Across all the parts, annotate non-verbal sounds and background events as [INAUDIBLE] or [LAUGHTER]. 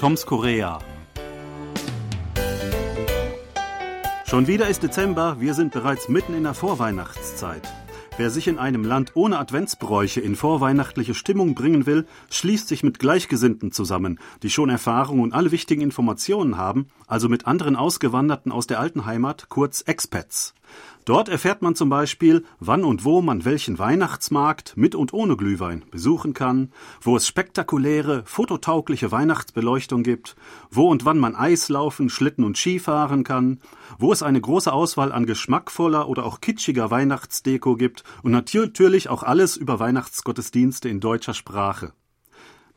Toms Korea. Schon wieder ist Dezember, wir sind bereits mitten in der Vorweihnachtszeit. Wer sich in einem Land ohne Adventsbräuche in vorweihnachtliche Stimmung bringen will, schließt sich mit Gleichgesinnten zusammen, die schon Erfahrung und alle wichtigen Informationen haben, also mit anderen Ausgewanderten aus der alten Heimat, kurz Expats. Dort erfährt man zum Beispiel, wann und wo man welchen Weihnachtsmarkt mit und ohne Glühwein besuchen kann, wo es spektakuläre, fototaugliche Weihnachtsbeleuchtung gibt, wo und wann man Eislaufen, Schlitten und Skifahren kann, wo es eine große Auswahl an geschmackvoller oder auch kitschiger Weihnachtsdeko gibt und natürlich auch alles über Weihnachtsgottesdienste in deutscher Sprache.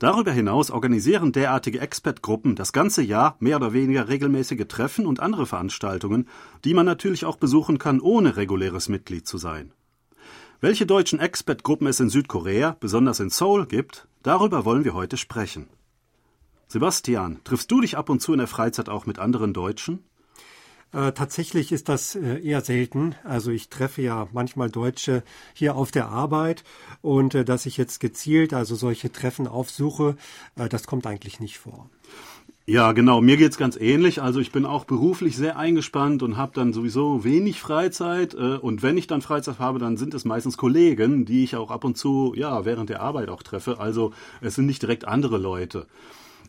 Darüber hinaus organisieren derartige Expertgruppen das ganze Jahr mehr oder weniger regelmäßige Treffen und andere Veranstaltungen, die man natürlich auch besuchen kann, ohne reguläres Mitglied zu sein. Welche deutschen Expertgruppen es in Südkorea, besonders in Seoul, gibt, darüber wollen wir heute sprechen. Sebastian, triffst du dich ab und zu in der Freizeit auch mit anderen Deutschen? Äh, tatsächlich ist das äh, eher selten. Also ich treffe ja manchmal Deutsche hier auf der Arbeit und äh, dass ich jetzt gezielt also solche Treffen aufsuche, äh, das kommt eigentlich nicht vor. Ja, genau. Mir geht's ganz ähnlich. Also ich bin auch beruflich sehr eingespannt und habe dann sowieso wenig Freizeit. Äh, und wenn ich dann Freizeit habe, dann sind es meistens Kollegen, die ich auch ab und zu ja während der Arbeit auch treffe. Also es sind nicht direkt andere Leute.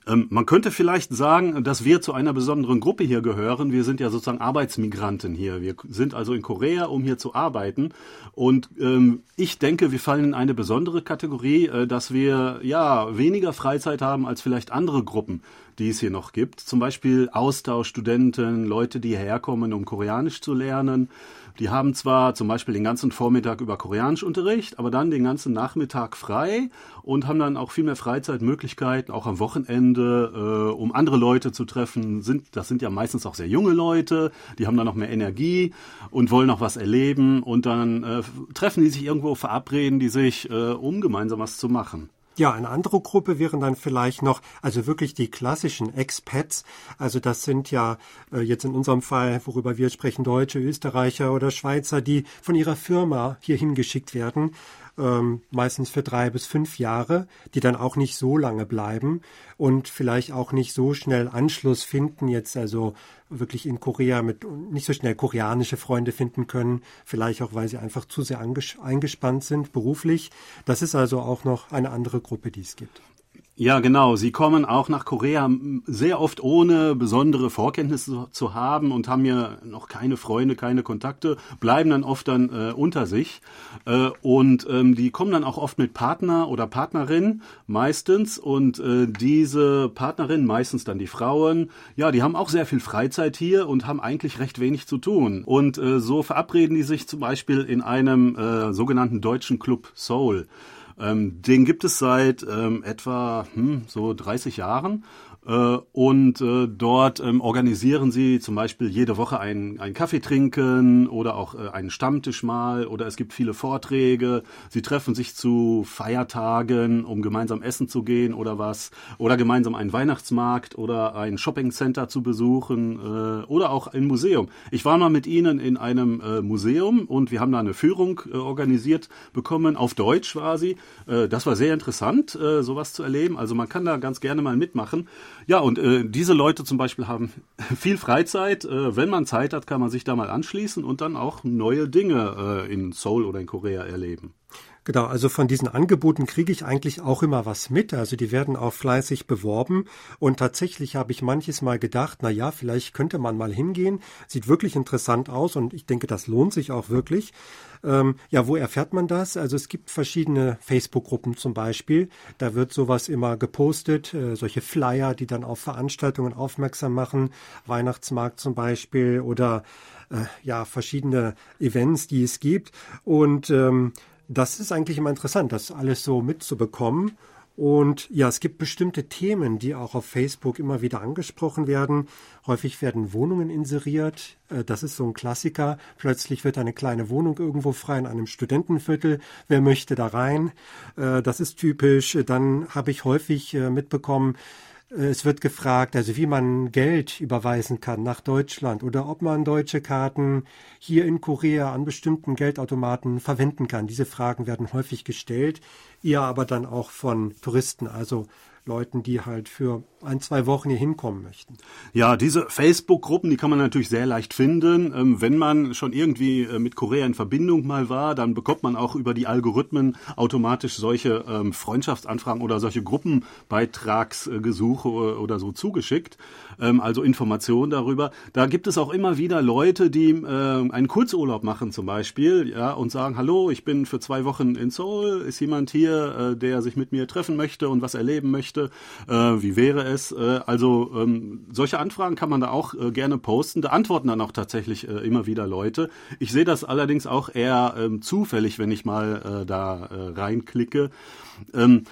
Ähm, man könnte vielleicht sagen, dass wir zu einer besonderen Gruppe hier gehören. Wir sind ja sozusagen Arbeitsmigranten hier. Wir sind also in Korea, um hier zu arbeiten. Und ähm, ich denke, wir fallen in eine besondere Kategorie, äh, dass wir ja weniger Freizeit haben als vielleicht andere Gruppen die es hier noch gibt. Zum Beispiel Austauschstudenten, Leute, die herkommen, um Koreanisch zu lernen. Die haben zwar zum Beispiel den ganzen Vormittag über Koreanischunterricht, aber dann den ganzen Nachmittag frei und haben dann auch viel mehr Freizeitmöglichkeiten, auch am Wochenende, äh, um andere Leute zu treffen. Sind, das sind ja meistens auch sehr junge Leute, die haben dann noch mehr Energie und wollen noch was erleben und dann äh, treffen die sich irgendwo, verabreden die sich, äh, um gemeinsam was zu machen. Ja, eine andere Gruppe wären dann vielleicht noch, also wirklich die klassischen Expats. Also das sind ja äh, jetzt in unserem Fall, worüber wir sprechen, Deutsche, Österreicher oder Schweizer, die von ihrer Firma hierhin geschickt werden ähm, meistens für drei bis fünf Jahre, die dann auch nicht so lange bleiben und vielleicht auch nicht so schnell Anschluss finden, jetzt also wirklich in Korea mit nicht so schnell koreanische Freunde finden können, vielleicht auch, weil sie einfach zu sehr eingespannt sind beruflich. Das ist also auch noch eine andere Gruppe, die es gibt. Ja, genau. Sie kommen auch nach Korea sehr oft ohne besondere Vorkenntnisse zu haben und haben ja noch keine Freunde, keine Kontakte, bleiben dann oft dann äh, unter sich. Äh, und ähm, die kommen dann auch oft mit Partner oder Partnerin meistens. Und äh, diese Partnerin, meistens dann die Frauen, ja, die haben auch sehr viel Freizeit hier und haben eigentlich recht wenig zu tun. Und äh, so verabreden die sich zum Beispiel in einem äh, sogenannten deutschen Club Soul. Ähm, den gibt es seit ähm, etwa hm, so 30 Jahren und äh, dort ähm, organisieren sie zum Beispiel jede Woche einen, einen Kaffee trinken oder auch äh, einen Stammtisch mal oder es gibt viele Vorträge. Sie treffen sich zu Feiertagen, um gemeinsam essen zu gehen oder was oder gemeinsam einen Weihnachtsmarkt oder ein Shoppingcenter zu besuchen äh, oder auch ein Museum. Ich war mal mit ihnen in einem äh, Museum und wir haben da eine Führung äh, organisiert bekommen auf Deutsch quasi. Äh, das war sehr interessant, äh, sowas zu erleben. Also man kann da ganz gerne mal mitmachen. Ja, und äh, diese Leute zum Beispiel haben [LAUGHS] viel Freizeit. Äh, wenn man Zeit hat, kann man sich da mal anschließen und dann auch neue Dinge äh, in Seoul oder in Korea erleben. Genau, also von diesen Angeboten kriege ich eigentlich auch immer was mit. Also die werden auch fleißig beworben. Und tatsächlich habe ich manches Mal gedacht, na ja, vielleicht könnte man mal hingehen. Sieht wirklich interessant aus und ich denke, das lohnt sich auch wirklich. Ähm, ja, wo erfährt man das? Also es gibt verschiedene Facebook-Gruppen zum Beispiel. Da wird sowas immer gepostet, äh, solche Flyer, die dann auf Veranstaltungen aufmerksam machen. Weihnachtsmarkt zum Beispiel oder äh, ja, verschiedene Events, die es gibt. Und ähm, das ist eigentlich immer interessant, das alles so mitzubekommen. Und ja, es gibt bestimmte Themen, die auch auf Facebook immer wieder angesprochen werden. Häufig werden Wohnungen inseriert. Äh, das ist so ein Klassiker. Plötzlich wird eine kleine Wohnung irgendwo frei in einem Studentenviertel. Wer möchte da rein? Äh, das ist typisch. Dann habe ich häufig äh, mitbekommen, es wird gefragt, also wie man Geld überweisen kann nach Deutschland oder ob man deutsche Karten hier in Korea an bestimmten Geldautomaten verwenden kann. Diese Fragen werden häufig gestellt, eher aber dann auch von Touristen, also Leuten, die halt für ein, zwei Wochen hier hinkommen möchten. Ja, diese Facebook-Gruppen, die kann man natürlich sehr leicht finden. Ähm, wenn man schon irgendwie äh, mit Korea in Verbindung mal war, dann bekommt man auch über die Algorithmen automatisch solche ähm, Freundschaftsanfragen oder solche Gruppenbeitragsgesuche oder so zugeschickt. Ähm, also Informationen darüber. Da gibt es auch immer wieder Leute, die äh, einen Kurzurlaub machen zum Beispiel, ja, und sagen, hallo, ich bin für zwei Wochen in Seoul, ist jemand hier, äh, der sich mit mir treffen möchte und was erleben möchte, wie wäre es? es. Äh, also ähm, solche Anfragen kann man da auch äh, gerne posten. Da antworten dann auch tatsächlich äh, immer wieder Leute. Ich sehe das allerdings auch eher ähm, zufällig, wenn ich mal äh, da äh, reinklicke. Ähm,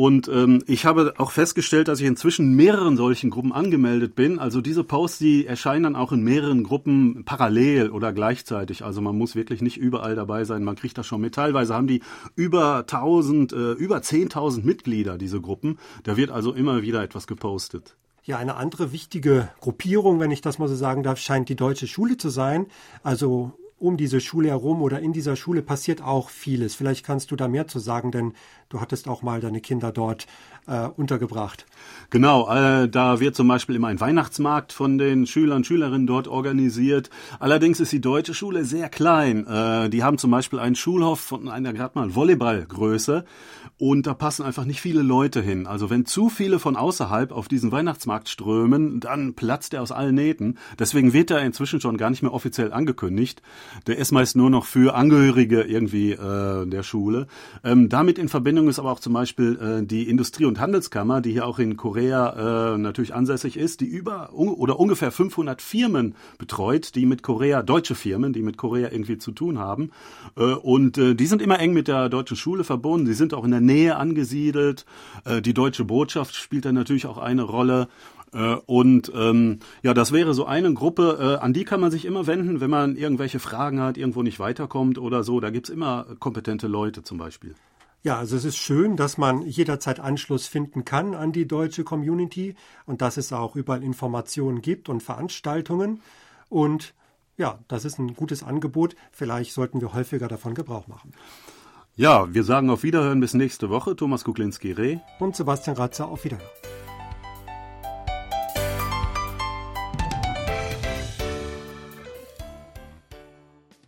und ähm, ich habe auch festgestellt, dass ich inzwischen mehreren solchen Gruppen angemeldet bin. Also diese Posts, die erscheinen dann auch in mehreren Gruppen parallel oder gleichzeitig. Also man muss wirklich nicht überall dabei sein. Man kriegt das schon mit. Teilweise haben die über 1000, äh, über 10.000 Mitglieder, diese Gruppen. Da wird also immer wieder etwas gepostet. Ja, eine andere wichtige Gruppierung, wenn ich das mal so sagen darf, scheint die deutsche Schule zu sein. Also um diese Schule herum oder in dieser Schule passiert auch vieles. Vielleicht kannst du da mehr zu sagen, denn du hattest auch mal deine Kinder dort äh, untergebracht. Genau, äh, da wird zum Beispiel immer ein Weihnachtsmarkt von den Schülern Schülerinnen dort organisiert. Allerdings ist die deutsche Schule sehr klein. Äh, die haben zum Beispiel einen Schulhof von einer gerade mal Volleyballgröße und da passen einfach nicht viele Leute hin. Also wenn zu viele von außerhalb auf diesen Weihnachtsmarkt strömen, dann platzt er aus allen Nähten. Deswegen wird er inzwischen schon gar nicht mehr offiziell angekündigt. Der ist meist nur noch für Angehörige irgendwie äh, der Schule. Ähm, damit in Verbindung ist aber auch zum Beispiel äh, die Industrie- und Handelskammer, die hier auch in Korea äh, natürlich ansässig ist, die über un oder ungefähr 500 Firmen betreut, die mit Korea, deutsche Firmen, die mit Korea irgendwie zu tun haben. Äh, und äh, die sind immer eng mit der deutschen Schule verbunden. Sie sind auch in der Nähe angesiedelt. Äh, die deutsche Botschaft spielt da natürlich auch eine Rolle. Äh, und ähm, ja, das wäre so eine Gruppe, äh, an die kann man sich immer wenden, wenn man irgendwelche Fragen hat, irgendwo nicht weiterkommt oder so. Da gibt's immer kompetente Leute zum Beispiel. Ja, also es ist schön, dass man jederzeit Anschluss finden kann an die deutsche Community und dass es auch überall Informationen gibt und Veranstaltungen. Und ja, das ist ein gutes Angebot. Vielleicht sollten wir häufiger davon Gebrauch machen. Ja, wir sagen auf Wiederhören bis nächste Woche. Thomas Kuklinski-Reh und Sebastian Ratzer auf Wiederhören.